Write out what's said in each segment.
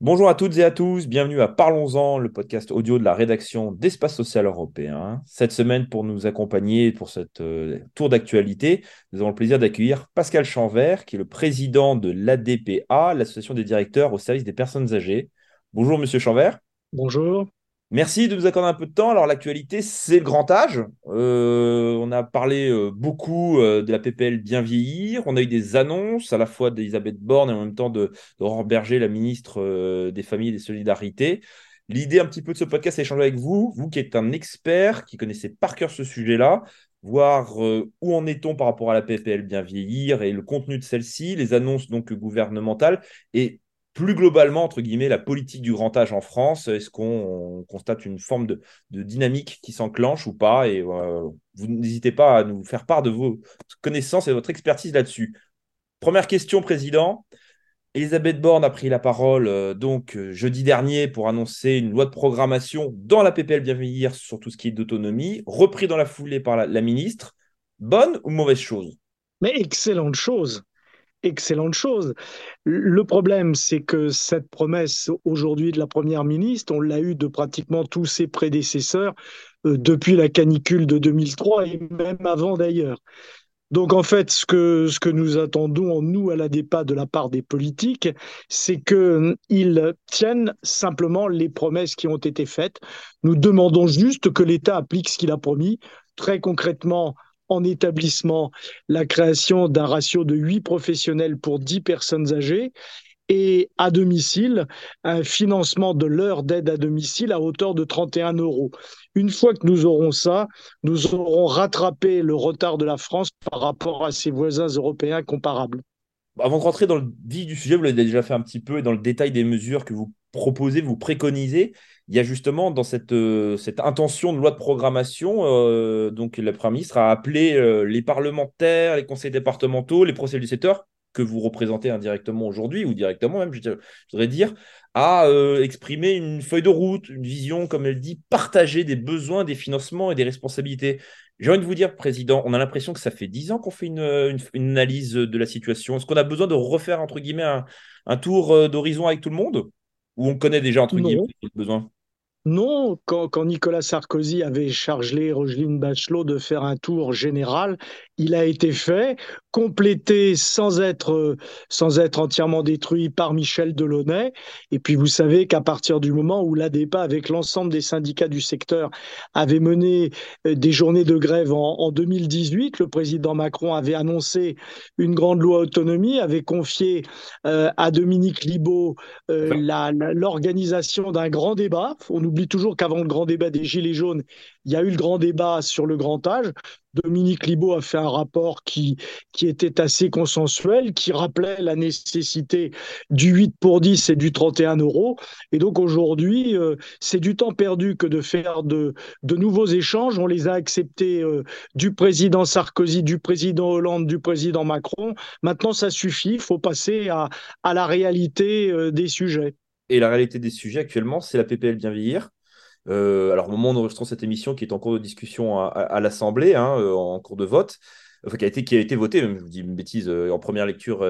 Bonjour à toutes et à tous, bienvenue à Parlons-en, le podcast audio de la rédaction d'Espace Social Européen. Cette semaine, pour nous accompagner pour cette euh, tour d'actualité, nous avons le plaisir d'accueillir Pascal Chanvert, qui est le président de l'ADPA, l'association des directeurs au service des personnes âgées. Bonjour, monsieur Chanvert. Bonjour. Merci de nous accorder un peu de temps. Alors, l'actualité, c'est le grand âge. Euh, on a parlé euh, beaucoup euh, de la PPL Bien vieillir. On a eu des annonces à la fois d'Elisabeth Borne et en même temps de d'Aurore Berger, la ministre des Familles et des Solidarités. L'idée un petit peu de ce podcast, c'est échanger avec vous, vous qui êtes un expert, qui connaissez par cœur ce sujet-là, voir où en est-on par rapport à la PPL Bien vieillir et le contenu de celle-ci, les annonces donc gouvernementales et plus globalement, entre guillemets, la politique du grand âge en France Est-ce qu'on constate une forme de, dynamique qui s'enclenche ou pas? Et euh, vous n'hésitez pas à nous faire part de vos connaissances et de votre expertise là-dessus. Première question, Président. Elisabeth Borne a pris la parole euh, donc euh, jeudi dernier pour annoncer une loi de programmation dans la PPL Bienvenir sur tout ce qui est d'autonomie, repris dans la foulée par la ministre. Bonne ou mauvaise chose? Mais excellente chose excellente chose. Le problème, c'est que cette promesse aujourd'hui de la Première ministre, on l'a eu de pratiquement tous ses prédécesseurs euh, depuis la canicule de 2003 et même avant d'ailleurs. Donc en fait, ce que, nous attendons, nous, à la dépa de la part des politiques, c'est qu'ils tiennent simplement les promesses qui ont été faites. Nous demandons juste que l'État applique ce qu'il a promis. Très concrètement, en établissement la création d'un ratio de 8 professionnels pour 10 personnes âgées et à domicile, un financement de l'heure d'aide à domicile à hauteur de 31 euros. Une fois que nous aurons ça, nous aurons rattrapé le retard de la France par rapport à ses voisins européens comparables. Avant de rentrer dans le vif du sujet, vous l'avez déjà fait un petit peu, et dans le détail des mesures que vous proposez, vous préconisez, il y a justement dans cette, euh, cette intention de loi de programmation, euh, donc le Premier ministre a appelé euh, les parlementaires, les conseils départementaux, les procès du secteur, que vous représentez indirectement aujourd'hui, ou directement même, je, voudrais dire, à exprimer une feuille de route, une vision, comme elle dit, partagée des besoins, des financements et des responsabilités. J'ai envie de vous dire, Président, on a l'impression que ça fait dix ans qu'on fait une, analyse de la situation. Est-ce qu'on a besoin de refaire, entre guillemets, un tour d'horizon avec tout le monde? Ou on connaît déjà, entre guillemets, les besoins non, quand, Nicolas Sarkozy avait chargé Roselyne Bachelot de faire un tour général, il a été fait, complété sans être, sans être entièrement détruit par Michel Delaunay. Et puis vous savez qu'à partir du moment où l'ADEPA, avec l'ensemble des syndicats du secteur, avait mené euh, des journées de grève en, 2018, le président Macron avait annoncé une grande loi autonomie, avait confié euh, à Dominique Libaud euh, l'organisation d'un grand débat. On oublie toujours qu'avant le grand débat des Gilets jaunes, il y a eu le grand débat sur le grand âge. Dominique Libaud a fait un rapport qui, qui était assez consensuel, qui rappelait la nécessité du 8 pour 10 et du 31 euros. Et donc aujourd'hui, euh, c'est du temps perdu que de faire de, de nouveaux échanges. On les a acceptés euh, du président Sarkozy, du président Hollande, du président Macron. Maintenant, ça suffit. Il faut passer à, à la réalité euh, des sujets. Et la réalité des sujets actuellement, c'est la PPL bien vieillir. Euh, alors, au moment où nous enregistrons cette émission, qui est en cours de discussion à, l'Assemblée, hein, euh, en cours de vote, enfin, qui, a été, qui a été je vous dis une bêtise, euh, en première lecture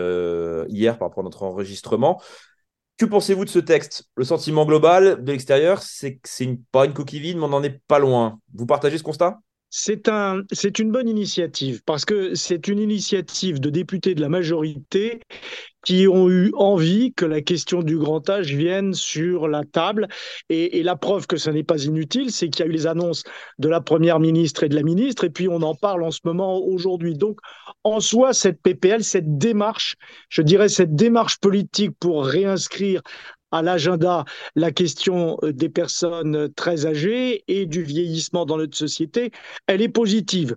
hier par rapport à notre enregistrement. Que pensez-vous de ce texte? Le sentiment global de l'extérieur, c'est que c'est pas une coquille vide, mais on n'en est pas loin. Vous partagez ce constat? C'est un, c'est une bonne initiative parce que c'est une initiative de députés de la majorité qui ont eu envie que la question du grand âge vienne sur la table. Et, la preuve que ce n'est pas inutile, c'est qu'il y a eu les annonces de la première ministre et de la ministre, et puis on en parle en ce moment aujourd'hui. Donc, en soi, cette PPL, cette démarche, je dirais cette démarche politique pour réinscrire à l'agenda la question euh, des personnes très âgées et du vieillissement dans notre société, elle est positive.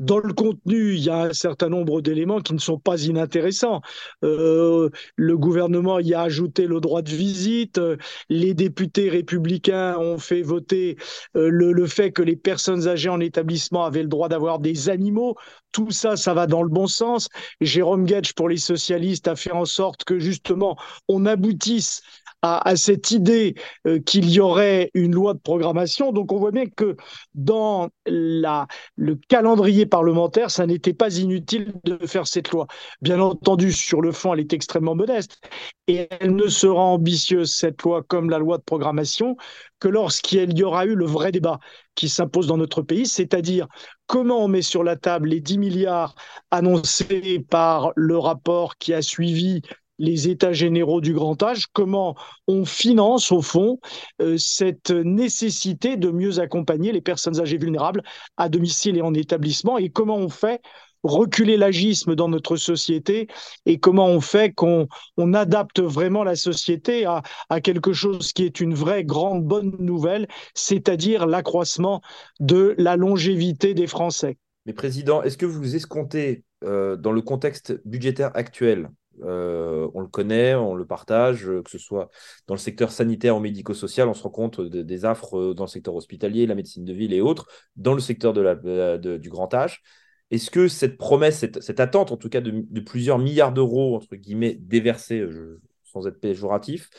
Dans le contenu, il y a un certain nombre d'éléments qui ne sont pas inintéressants. Euh, le gouvernement y a ajouté le droit de visite. Les députés républicains ont fait voter euh, le, le, fait que les personnes âgées en établissement avaient le droit d'avoir des animaux. Tout ça, ça va dans le bon sens. Jérôme Gage, pour les socialistes, a fait en sorte que justement, on aboutisse à, cette idée euh, qu'il y aurait une loi de programmation. Donc on voit bien que dans le calendrier parlementaire, ça n'était pas inutile de faire cette loi. Bien entendu, sur le fond, elle est extrêmement modeste et elle ne sera ambitieuse, cette loi, comme la loi de programmation, que lorsqu'il y aura eu le vrai débat qui s'impose dans notre pays, c'est-à-dire comment on met sur la table les 10 milliards annoncés par le rapport qui a suivi les états généraux du grand âge, comment on finance au fond euh, cette nécessité de mieux accompagner les personnes âgées vulnérables à domicile et en établissement et comment on fait reculer l'agisme dans notre société et comment on fait qu'on on adapte vraiment la société à, à, quelque chose qui est une vraie grande bonne nouvelle, c'est-à-dire l'accroissement de la longévité des Français. Mais Président, est-ce que vous escomptez, euh, dans le contexte budgétaire actuel, euh, on le connaît, on le partage, que ce soit dans le secteur sanitaire ou médico-social, on se rend compte des affres dans le secteur hospitalier, la médecine de ville et autres, dans le secteur de la, du grand âge. Est-ce que cette promesse, cette, attente, en tout cas de, plusieurs milliards d'euros, entre guillemets, déversés, euh, sans être péjoratif,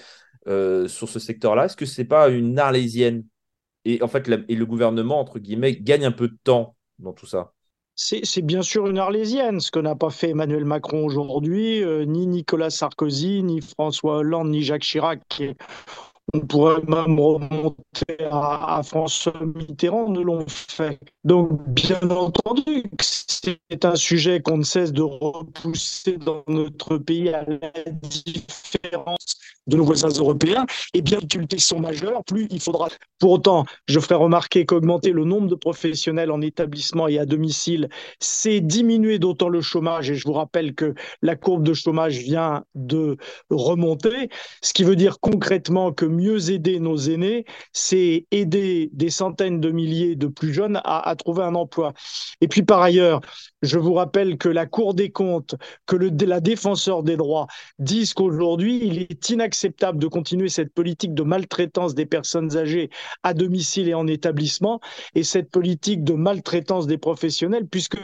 euh, sur ce secteur-là, est-ce que ce n'est pas une arlésienne? Et, en fait, et le gouvernement, entre guillemets, gagne un peu de temps dans tout ça? C'est bien sûr une arlésienne, ce que n'a pas fait Emmanuel Macron aujourd'hui, euh, ni Nicolas Sarkozy, ni François Hollande, ni Jacques Chirac, on pourrait même remonter à, François Mitterrand, ne l'ont fait. Donc, bien entendu, c'est un sujet qu'on ne cesse de repousser dans notre pays à la différence de nos voisins européens. Et bien difficultés sont majeures, plus il faudra. Pour autant, je ferai remarquer qu'augmenter le nombre de professionnels en établissement et à domicile, c'est diminuer d'autant le chômage. Et je vous rappelle que la courbe de chômage vient de remonter, ce qui veut dire concrètement que mieux aider nos aînés, c'est aider des centaines de milliers de plus jeunes à, à trouver un emploi. Et puis par ailleurs, je vous rappelle que la Cour des comptes, que le, la défenseur des droits disent qu'aujourd'hui, il est inacceptable de continuer cette politique de maltraitance des personnes âgées à domicile et en établissement, et cette politique de maltraitance des professionnels, puisque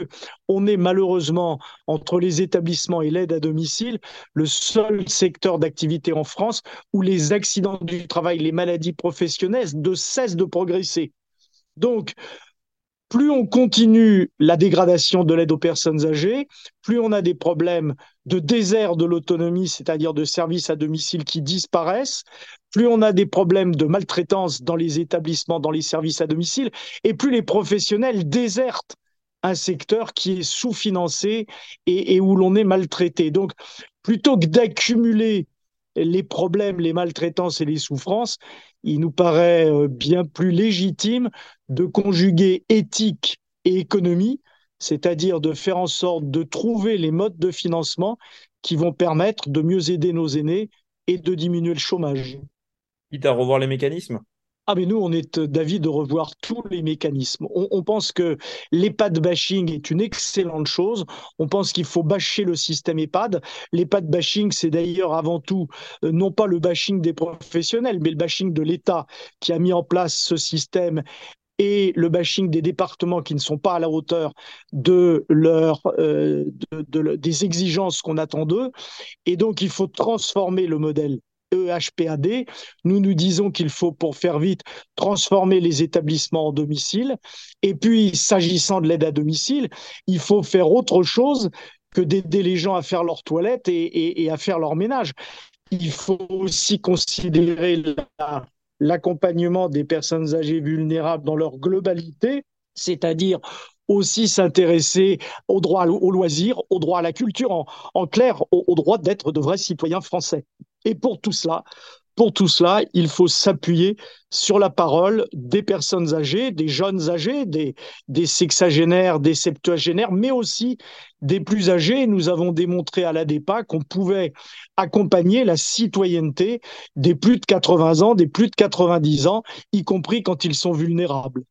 on est malheureusement entre les établissements et l'aide à domicile le seul secteur d'activité en France où les accidents du travail, les maladies professionnelles ne cessent de progresser. Donc, plus on continue la dégradation de l'aide aux personnes âgées, plus on a des problèmes de désert de l'autonomie, c'est-à-dire de services à domicile qui disparaissent, plus on a des problèmes de maltraitance dans les établissements, dans les services à domicile, et plus les professionnels désertent un secteur qui est sous-financé et, et où l'on est maltraité. Donc, plutôt que d'accumuler les problèmes, les maltraitances et les souffrances, il nous paraît euh, bien plus légitime de conjuguer éthique et économie, c'est-à-dire de faire en sorte de trouver les modes de financement qui vont permettre de mieux aider nos aînés et de diminuer le chômage. Quitte à revoir les mécanismes? Ah mais nous, on est euh, d'avis de revoir tous les mécanismes. On, pense que l'EHPAD bashing est une excellente chose. On pense qu'il faut bâcher le système EHPAD. L'EHPAD bashing, c'est d'ailleurs avant tout euh, non pas le bashing des professionnels, mais le bashing de l'État qui a mis en place ce système et le bashing des départements qui ne sont pas à la hauteur de leur, euh, des exigences qu'on attend d'eux. Et donc, il faut transformer le modèle EHPAD. Nous nous disons qu'il faut, pour faire vite, transformer les établissements en domicile. Et puis, s'agissant de l'aide à domicile, il faut faire autre chose que d'aider les gens à faire leur toilette et, à faire leur ménage. Il faut aussi considérer l'accompagnement des personnes âgées vulnérables dans leur globalité, c'est-à-dire aussi s'intéresser au droit au loisir, au droit à la culture, en, clair, au droit d'être de vrais citoyens français. Et pour tout cela, pour tout cela, il faut s'appuyer sur la parole des personnes âgées, des jeunes âgés, des, sexagénaires, des septuagénaires, mais aussi des plus âgés. Nous avons démontré à l'ADEPA qu'on pouvait accompagner la citoyenneté des plus de 80 ans, des plus de 90 ans, y compris quand ils sont vulnérables.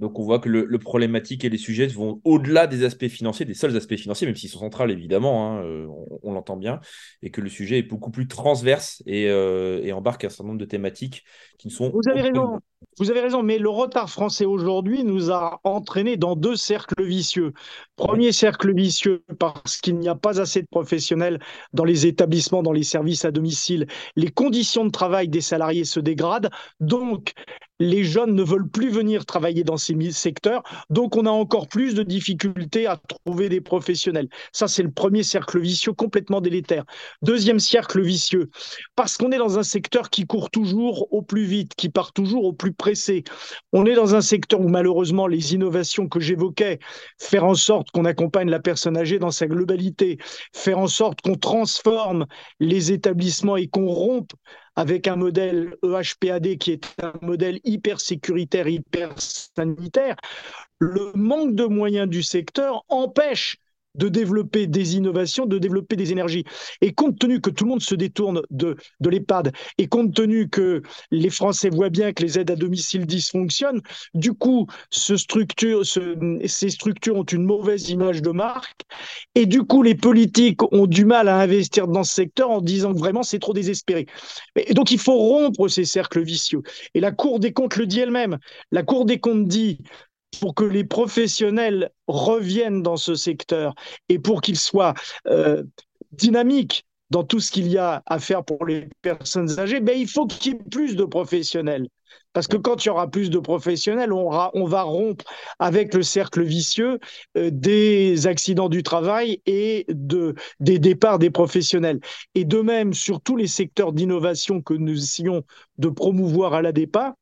Donc on voit que le, problématique et les sujets vont au-delà des aspects financiers, des seuls aspects financiers, même s'ils sont centrales évidemment, hein, euh, on, l'entend bien, et que le sujet est beaucoup plus transverse et, euh, et, embarque un certain nombre de thématiques qui ne sont... Vous avez raison, vous avez raison, mais le retard français aujourd'hui nous a entraînés dans deux cercles vicieux. Premier cercle vicieux parce qu'il n'y a pas assez de professionnels dans les établissements, dans les services à domicile. Les conditions de travail des salariés se dégradent, donc les jeunes ne veulent plus venir travailler dans ces secteurs, donc on a encore plus de difficultés à trouver des professionnels. Ça, c'est le premier cercle vicieux complètement délétère. Deuxième cercle vicieux, parce qu'on est dans un secteur qui court toujours au plus vite, qui part toujours au plus pressé. On est dans un secteur où malheureusement les innovations que j'évoquais, faire en sorte qu'on accompagne la personne âgée dans sa globalité, faire en sorte qu'on transforme les établissements et qu'on rompe avec un modèle EHPAD qui est un modèle hyper sécuritaire, hyper sanitaire, le manque de moyens du secteur empêche de développer des innovations, de développer des énergies. Et compte tenu que tout le monde se détourne de, de l'EHPAD, et compte tenu que les Français voient bien que les aides à domicile dysfonctionnent, du coup, ces structures ont une mauvaise image de marque, et du coup, les politiques ont du mal à investir dans ce secteur en disant que vraiment c'est trop désespéré. Et donc, il faut rompre ces cercles vicieux. Et la Cour des comptes le dit elle-même. La Cour des comptes dit pour que les professionnels reviennent dans ce secteur et pour qu'ils soient euh, dynamiques dans tout ce qu'il y a à faire pour les personnes âgées, ben, il faut qu'il y ait plus de professionnels. Parce que quand il y aura plus de professionnels, on, va rompre avec le cercle vicieux euh, des accidents du travail et de, des départs des professionnels. Et de même, sur tous les secteurs d'innovation que nous essayons de promouvoir à la départ,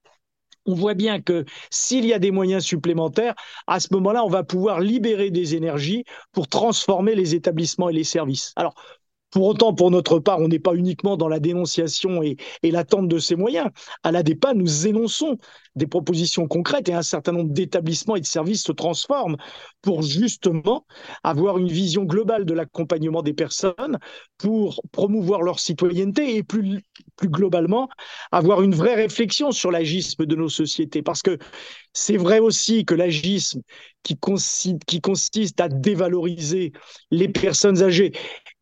on voit bien que s'il y a des moyens supplémentaires, à ce moment-là, on va pouvoir libérer des énergies pour transformer les établissements et les services. Pour autant, pour notre part, on n'est pas uniquement dans la dénonciation et, l'attente de ces moyens. À la DEPA, nous énonçons des propositions concrètes et un certain nombre d'établissements et de services se transforment pour justement avoir une vision globale de l'accompagnement des personnes, pour promouvoir leur citoyenneté et plus, plus globalement avoir une vraie réflexion sur l'agisme de nos sociétés. Parce que c'est vrai aussi que l'agisme qui consiste à dévaloriser les personnes âgées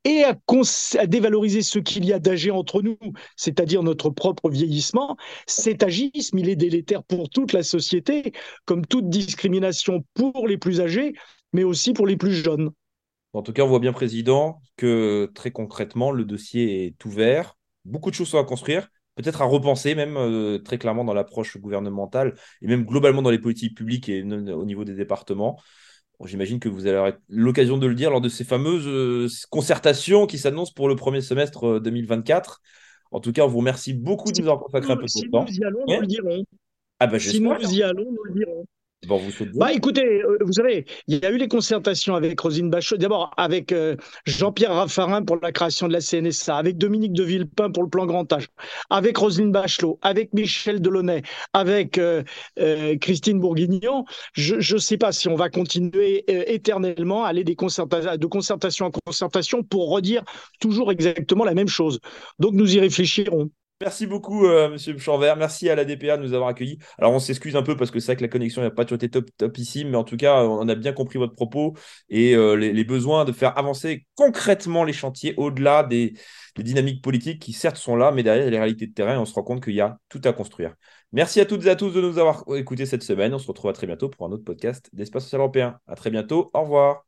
et à, dévaloriser ce qu'il y a d'âgé entre nous, c'est-à-dire notre propre vieillissement, cet agisme, il est délétère pour toute la société, comme toute discrimination pour les plus âgés, mais aussi pour les plus jeunes. En tout cas, on voit bien, Président, que très concrètement, le dossier est ouvert. Beaucoup de choses sont à construire, peut-être à repenser même euh, très clairement dans l'approche gouvernementale et même globalement dans les politiques publiques et au niveau des départements. J'imagine que vous allez l'occasion de le dire lors de ces fameuses euh, concertations qui s'annoncent pour le premier semestre 2024. Euh, en tout cas, on vous remercie beaucoup de nous avoir consacré un peu de temps. Si nous y allons, nous le dirons. Ah bah, si nous y allons, nous le dirons. Bah, écoutez, euh, vous savez, il y a eu les concertations avec Rosine Bachelot, d'abord avec euh, Jean-Pierre Raffarin pour la création de la CNSA, avec Dominique de Villepin pour le plan grand âge, avec Rosine Bachelot, avec Michel Delaunay, avec euh, Christine Bourguignon. Je ne sais pas si on va continuer éternellement à aller de concertation en concertation pour redire toujours exactement la même chose. Donc nous y réfléchirons. Merci beaucoup, euh, Monsieur Chanvert. Merci à la DPA de nous avoir accueillis. Alors, on s'excuse un peu parce que c'est vrai que la connexion n'a pas toujours été top, top ici, mais en tout cas, on a bien compris votre propos et euh, les, besoins de faire avancer concrètement les chantiers au-delà des, dynamiques politiques qui, certes, sont là, mais derrière les réalités de terrain, on se rend compte qu'il y a tout à construire. Merci à toutes et à tous de nous avoir écoutés cette semaine. On se retrouve à très bientôt pour un autre podcast d'Espace Social Européen. À très bientôt. Au revoir.